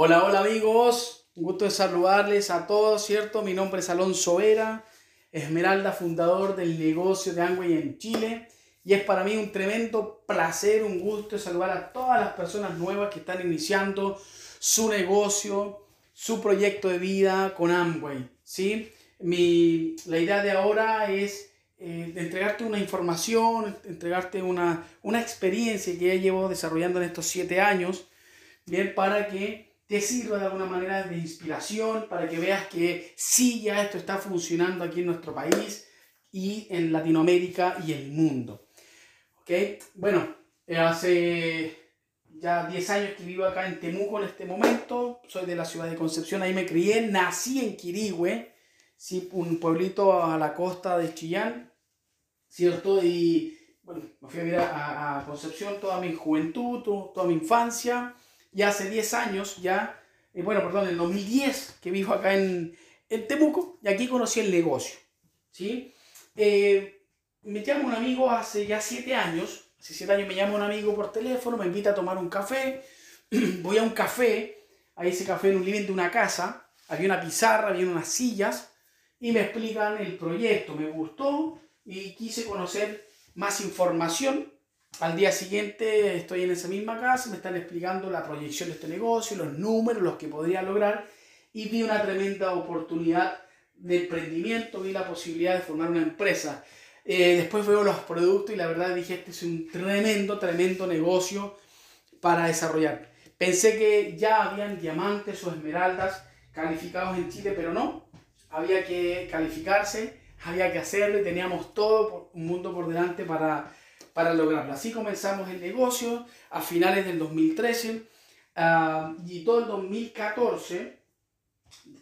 Hola, hola amigos, un gusto de saludarles a todos, ¿cierto? Mi nombre es Alonso Vera, Esmeralda, fundador del negocio de Amway en Chile. Y es para mí un tremendo placer, un gusto de saludar a todas las personas nuevas que están iniciando su negocio, su proyecto de vida con Amway, ¿sí? Mi, la idea de ahora es eh, entregarte una información, entregarte una, una experiencia que ya llevo desarrollando en estos siete años, bien, para que te sirva de alguna manera de inspiración para que veas que sí ya esto está funcionando aquí en nuestro país y en Latinoamérica y el mundo. ¿Ok? Bueno, eh, hace ya 10 años que vivo acá en Temuco en este momento, soy de la ciudad de Concepción, ahí me crié, nací en Quirigüe, ¿sí? un pueblito a la costa de Chillán, ¿cierto? Y bueno, me fui a vivir a, Concepción toda mi juventud, toda mi infancia ya hace 10 años, ya, eh, bueno, perdón, en el 2010 que vivo acá en, en, Temuco y aquí conocí el negocio, ¿sí? Eh, me llama un amigo hace ya 7 años, hace 7 años me llama un amigo por teléfono, me invita a tomar un café, voy a un café, a ese café en un living de una casa, había una pizarra, había unas sillas y me explican el proyecto, me gustó y quise conocer más información al día siguiente estoy en esa misma casa, me están explicando la proyección de este negocio, los números, los que podría lograr y vi una tremenda oportunidad de emprendimiento, vi la posibilidad de formar una empresa. Eh, después veo los productos y la verdad dije, este es un tremendo, tremendo negocio para desarrollar. Pensé que ya habían diamantes o esmeraldas calificados en Chile, pero no. Había que calificarse, había que hacerlo y teníamos todo un mundo por delante para para lograrlo. Así comenzamos el negocio a finales del 2013 ah, y todo el 2014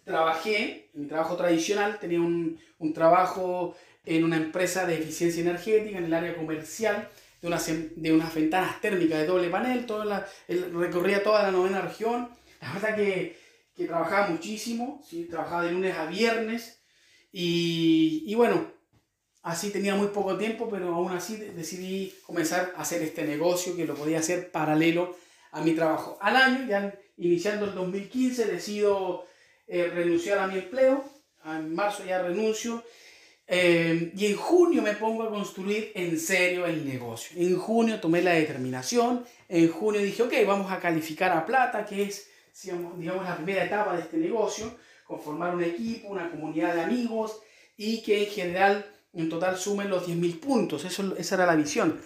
trabajé, mi trabajo tradicional, tenía un, un, trabajo en una empresa de eficiencia energética en el área comercial, de unas, de unas ventanas térmicas de doble panel, toda la, recorría toda la novena región. La verdad que, que trabajaba muchísimo, ¿sí? trabajaba de lunes a viernes y, y bueno, Así tenía muy poco tiempo, pero aún así decidí comenzar a hacer este negocio que lo podía hacer paralelo a mi trabajo. Al año, ya iniciando el 2015, decido eh, renunciar a mi empleo. En marzo ya renuncio. Eh, y en junio me pongo a construir en serio el negocio. En junio tomé la determinación. En junio dije, ok, vamos a calificar a plata, que es, digamos, la primera etapa de este negocio. Conformar un equipo, una comunidad de amigos y que en general en total sumen los 10.000 puntos, Eso, esa era la visión.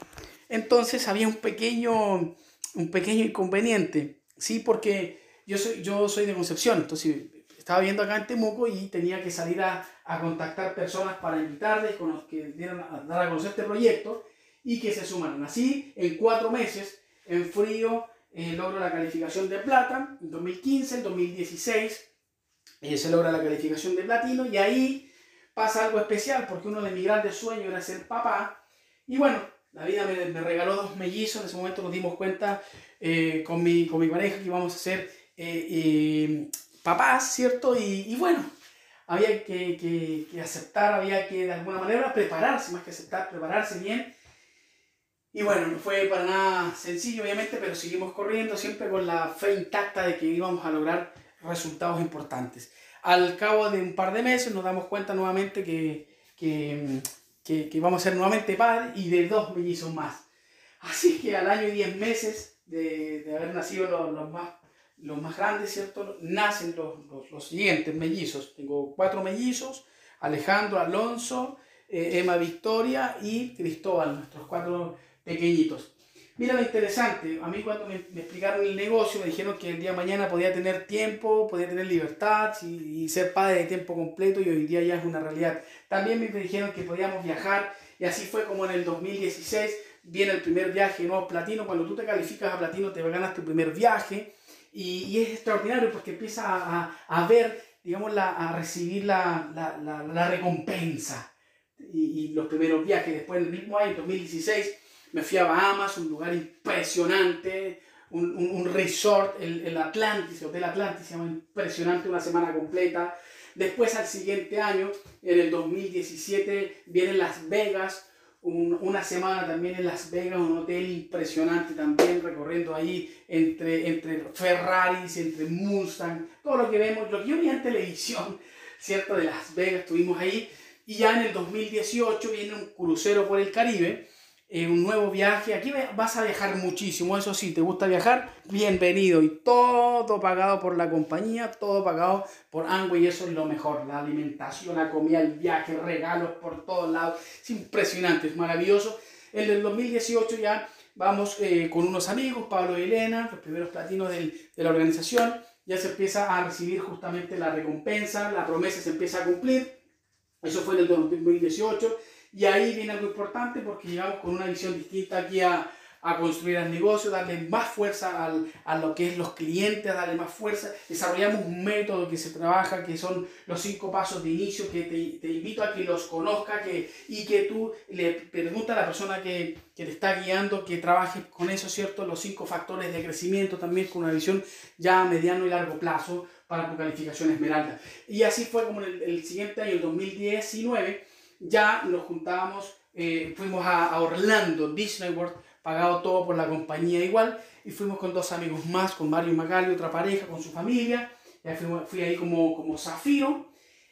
Entonces había un pequeño, un pequeño inconveniente, ¿sí? Porque yo soy, yo soy de Concepción, entonces estaba viendo acá en Temuco y tenía que salir a, a contactar personas para invitarles, con los que dieran a dar a conocer este proyecto y que se sumaran. Así, en cuatro meses, en frío, eh, logro la calificación de plata, en 2015, en 2016 eh, se logra la calificación de platino y ahí pasa algo especial porque uno de mis grandes sueños era ser papá. Y bueno, la vida me, regaló dos mellizos. En ese momento nos dimos cuenta eh, con, mi, con mi pareja que íbamos a ser eh, eh, papás, ¿cierto? Y, bueno, había que, que, que, aceptar, había que de alguna manera prepararse, más que aceptar, prepararse bien. Y bueno, no fue para nada sencillo, obviamente, pero seguimos corriendo siempre con la fe intacta de que íbamos a lograr resultados importantes. Al cabo de un par de meses nos damos cuenta nuevamente que, que, que, vamos a ser nuevamente padres y de dos mellizos más. Así que al año y diez meses de, de haber nacido los, los, más, los más grandes, ¿cierto? Nacen los, los, los, siguientes mellizos. Tengo cuatro mellizos, Alejandro, Alonso, eh, Emma Victoria y Cristóbal, nuestros cuatro pequeñitos. Mira lo interesante, a mí cuando me, explicaron el negocio me dijeron que el día de mañana podía tener tiempo, podía tener libertad y, ser padre de tiempo completo y hoy día ya es una realidad. También me dijeron que podíamos viajar y así fue como en el 2016 viene el primer viaje nuevo platino. Cuando tú te calificas a platino te ganas tu primer viaje y, y es extraordinario porque empiezas a, a, ver, digamos, la, a recibir la, la, la recompensa y, y, los primeros viajes. Después, en el mismo año, 2016, me fui a Bahamas, un lugar impresionante, un, un, resort, el, el, Atlantis, el Hotel Atlantis, impresionante, una semana completa. Después al siguiente año, en el 2017, viene Las Vegas, una semana también en Las Vegas, un hotel impresionante también, recorriendo ahí entre, entre Ferraris, entre Mustang, todo lo que vemos, lo que yo vi en televisión, ¿cierto? De Las Vegas, estuvimos ahí. Y ya en el 2018 viene un crucero por el Caribe eh, un nuevo viaje. Aquí vas a viajar muchísimo, eso sí, te gusta viajar, bienvenido. Y todo pagado por la compañía, todo pagado por Angway, y eso es lo mejor. La alimentación, la comida, el viaje, regalos por todos lados. Es impresionante, es maravilloso. En el 2018 ya vamos eh, con unos amigos, Pablo y Elena, los primeros platinos del, de la organización. Ya se empieza a recibir justamente la recompensa, la promesa se empieza a cumplir. Eso fue en el 2018 y ahí viene algo importante porque llegamos con una visión distinta aquí a, a construir el negocio, darle más fuerza al, a lo que es los clientes, darle más fuerza. Desarrollamos un método que se trabaja, que son los cinco pasos de inicio, que te, te invito a que los conozca que, y que tú le preguntas a la persona que, que, te está guiando, que trabaje con eso, ¿cierto? Los cinco factores de crecimiento también con una visión ya a mediano y largo plazo para tu calificación esmeralda. Y así fue como el, el siguiente año, el 2019 ya nos juntábamos, eh, fuimos a, Orlando, Disney World, pagado todo por la compañía igual, y fuimos con dos amigos más, con Mario Magali, otra pareja, con su familia, ya fui, ahí como, como Zafiro,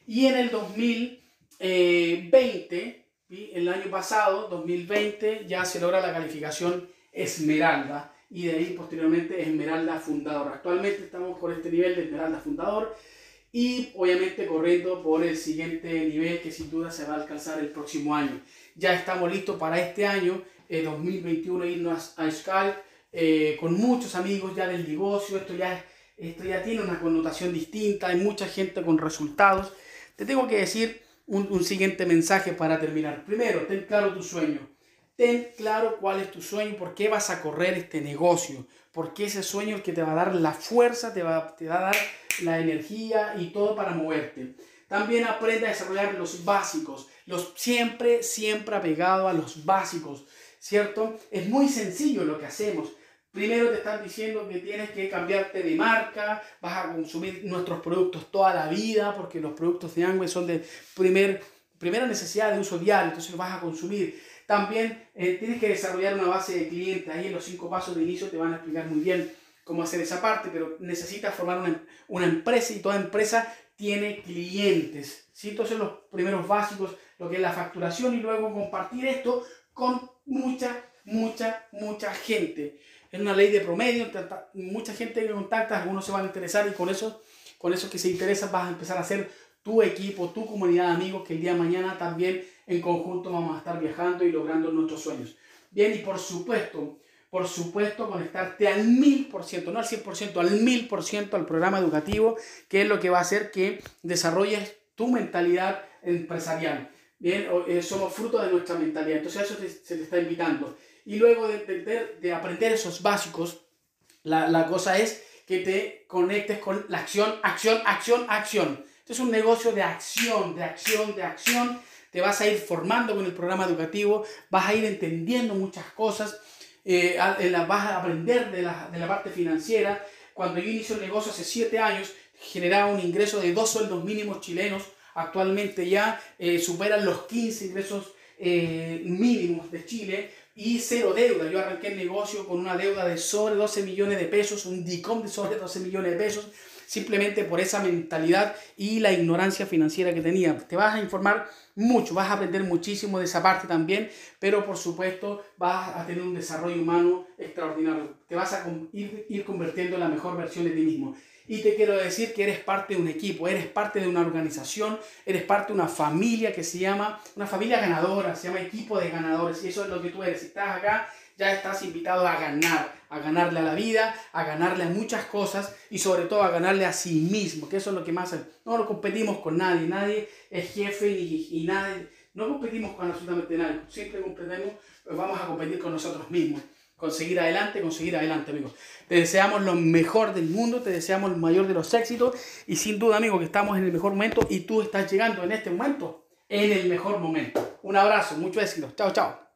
y en el 2020, el año pasado, 2020, ya se logra la calificación Esmeralda, y de ahí posteriormente Esmeralda Fundador. Actualmente estamos con este nivel de Esmeralda Fundador, y obviamente corriendo por el siguiente nivel que sin duda se va a alcanzar el próximo año. Ya estamos listos para este año, eh, 2021, irnos a, Skype eh, con muchos amigos ya del negocio. Esto ya, esto ya tiene una connotación distinta, hay mucha gente con resultados. Te tengo que decir un, un siguiente mensaje para terminar. Primero, ten claro tu sueño. Ten claro cuál es tu sueño, por qué vas a correr este negocio, porque ese sueño es el que te va a dar la fuerza, te va, te va a dar la energía y todo para moverte. También aprende a desarrollar los básicos, los siempre, siempre apegado a los básicos, ¿cierto? Es muy sencillo lo que hacemos. Primero te están diciendo que tienes que cambiarte de marca, vas a consumir nuestros productos toda la vida, porque los productos de Angway son de primer, primera necesidad de uso diario, entonces los vas a consumir. También eh, tienes que desarrollar una base de clientes, ahí en los cinco pasos de inicio te van a explicar muy bien cómo hacer esa parte, pero necesitas formar una, una empresa y toda empresa tiene clientes. ¿sí? Entonces los primeros básicos, lo que es la facturación y luego compartir esto con mucha, mucha, mucha gente. Es una ley de promedio, mucha gente que contacta, algunos se van a interesar y con eso, con eso que se interesan vas a empezar a hacer tu equipo, tu comunidad de amigos que el día de mañana también en conjunto vamos a estar viajando y logrando nuestros sueños. Bien, y por supuesto, por supuesto, conectarte al mil por ciento, no al 100%, al mil por ciento al programa educativo, que es lo que va a hacer que desarrolles tu mentalidad empresarial. Bien, eh, somos fruto de nuestra mentalidad, entonces eso se te está invitando. Y luego de, de, aprender esos básicos, la, la cosa es que te conectes con la acción, acción, acción, acción. Esto es un negocio de acción, de acción, de acción. Te vas a ir formando con el programa educativo, vas a ir entendiendo muchas cosas eh, vas a aprender de la, de la parte financiera. Cuando yo inicio el negocio hace 7 años, generaba un ingreso de dos sueldos mínimos chilenos. Actualmente ya eh, superan los 15 ingresos eh, mínimos de Chile y cero deuda. Yo arranqué el negocio con una deuda de sobre 12 millones de pesos, un DICOM de sobre 12 millones de pesos, simplemente por esa mentalidad y la ignorancia financiera que tenía. Te vas a informar mucho, vas a aprender muchísimo de esa parte también, pero por supuesto vas a tener un desarrollo humano extraordinario. Te vas a ir, ir convirtiendo en la mejor versión de ti mismo. Y te quiero decir que eres parte de un equipo, eres parte de una organización, eres parte de una familia que se llama, una familia ganadora, se llama equipo de ganadores. Y eso es lo que tú eres. Si estás acá, ya estás invitado a ganar, a ganarle a la vida, a ganarle a muchas cosas y sobre todo a ganarle a sí mismo, que eso es lo que más... No lo competimos con nadie, nadie es jefe y, y nadie... No competimos con absolutamente nadie, siempre competimos, pues vamos a competir con nosotros mismos. Conseguir adelante, conseguir adelante, amigos. Te deseamos lo mejor del mundo, te deseamos el mayor de los éxitos y sin duda, amigo, que estamos en el mejor momento y tú estás llegando en este momento en el mejor momento. Un abrazo, mucho éxito. Chao, chao.